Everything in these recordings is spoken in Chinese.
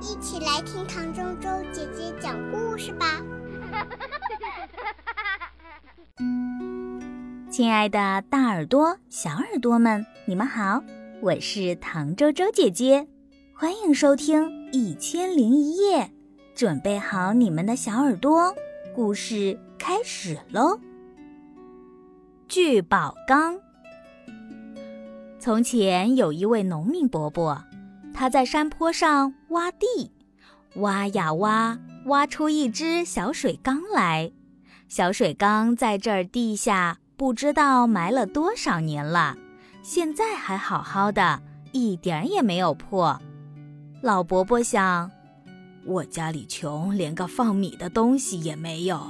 一起来听唐周周姐姐讲故事吧。亲爱的，大耳朵、小耳朵们，你们好，我是唐周周姐姐，欢迎收听《一千零一夜》，准备好你们的小耳朵，故事开始喽。聚宝缸。从前有一位农民伯伯。他在山坡上挖地，挖呀挖，挖出一只小水缸来。小水缸在这儿地下不知道埋了多少年了，现在还好好的，一点也没有破。老伯伯想，我家里穷，连个放米的东西也没有，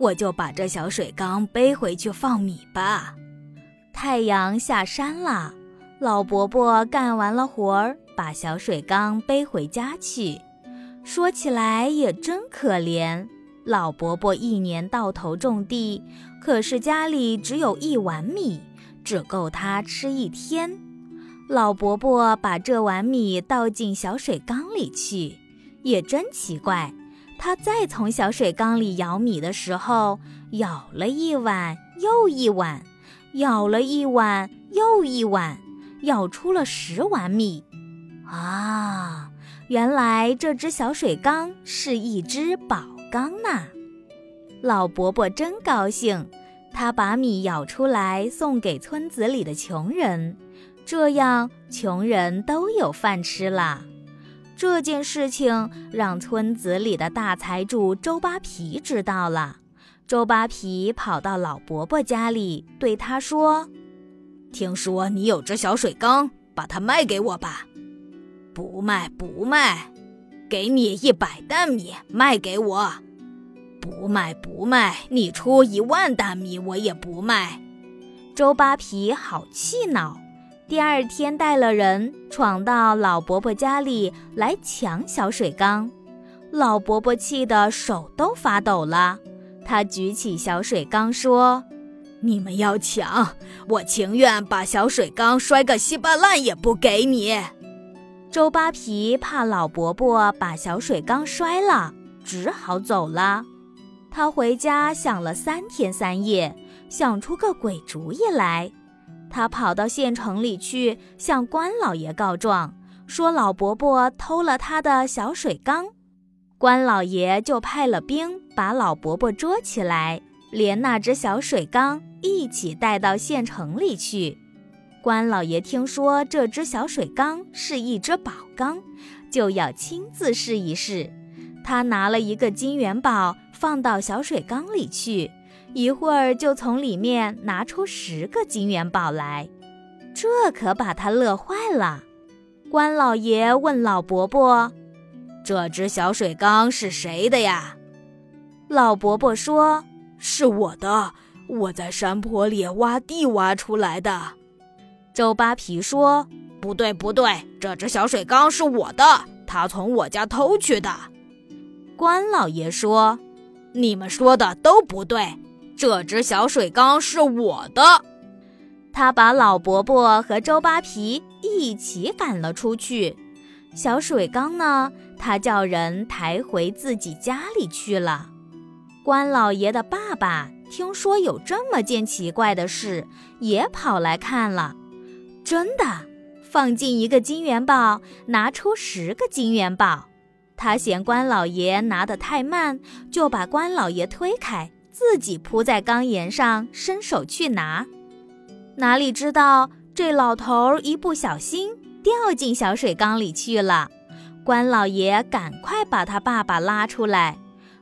我就把这小水缸背回去放米吧。太阳下山了，老伯伯干完了活儿。把小水缸背回家去，说起来也真可怜。老伯伯一年到头种地，可是家里只有一碗米，只够他吃一天。老伯伯把这碗米倒进小水缸里去，也真奇怪。他再从小水缸里舀米的时候，舀了一碗又一碗，舀了一碗又一碗，舀出了十碗米。啊，原来这只小水缸是一只宝缸呢！老伯伯真高兴，他把米舀出来送给村子里的穷人，这样穷人都有饭吃了。这件事情让村子里的大财主周扒皮知道了。周扒皮跑到老伯伯家里，对他说：“听说你有只小水缸，把它卖给我吧。”不卖不卖，给你一百担米卖给我。不卖不卖，你出一万担米我也不卖。周扒皮好气恼，第二天带了人闯到老伯伯家里来抢小水缸。老伯伯气得手都发抖了，他举起小水缸说：“你们要抢，我情愿把小水缸摔个稀巴烂也不给你。”周扒皮怕老伯伯把小水缸摔了，只好走了。他回家想了三天三夜，想出个鬼主意来。他跑到县城里去向关老爷告状，说老伯伯偷了他的小水缸。关老爷就派了兵把老伯伯捉起来，连那只小水缸一起带到县城里去。关老爷听说这只小水缸是一只宝缸，就要亲自试一试。他拿了一个金元宝放到小水缸里去，一会儿就从里面拿出十个金元宝来，这可把他乐坏了。关老爷问老伯伯：“这只小水缸是谁的呀？”老伯伯说：“是我的，我在山坡里挖地挖出来的。”周扒皮说：“不对，不对，这只小水缸是我的，他从我家偷去的。”关老爷说：“你们说的都不对，这只小水缸是我的。”他把老伯伯和周扒皮一起赶了出去。小水缸呢？他叫人抬回自己家里去了。关老爷的爸爸听说有这么件奇怪的事，也跑来看了。真的，放进一个金元宝，拿出十个金元宝。他嫌关老爷拿得太慢，就把关老爷推开，自己扑在缸沿上，伸手去拿。哪里知道这老头一不小心掉进小水缸里去了。关老爷赶快把他爸爸拉出来，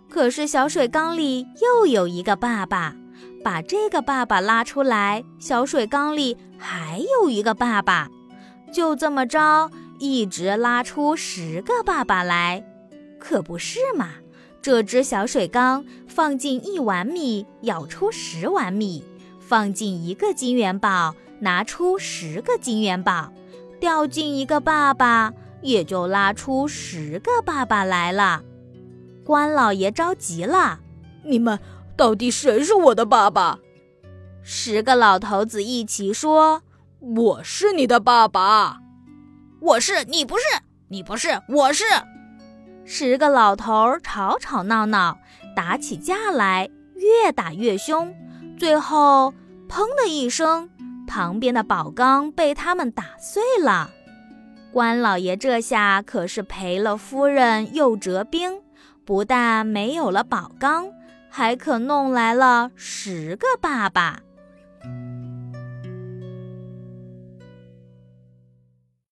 可是小水缸里又有一个爸爸。把这个爸爸拉出来，小水缸里还有一个爸爸，就这么着，一直拉出十个爸爸来，可不是嘛？这只小水缸放进一碗米，舀出十碗米；放进一个金元宝，拿出十个金元宝；掉进一个爸爸，也就拉出十个爸爸来了。关老爷着急了，你们。到底谁是我的爸爸？十个老头子一起说：“我是你的爸爸。”我是你不是，你不是我是。十个老头吵吵闹闹，打起架来，越打越凶，最后砰的一声，旁边的宝缸被他们打碎了。关老爷这下可是赔了夫人又折兵，不但没有了宝缸，还可弄来了十个爸爸。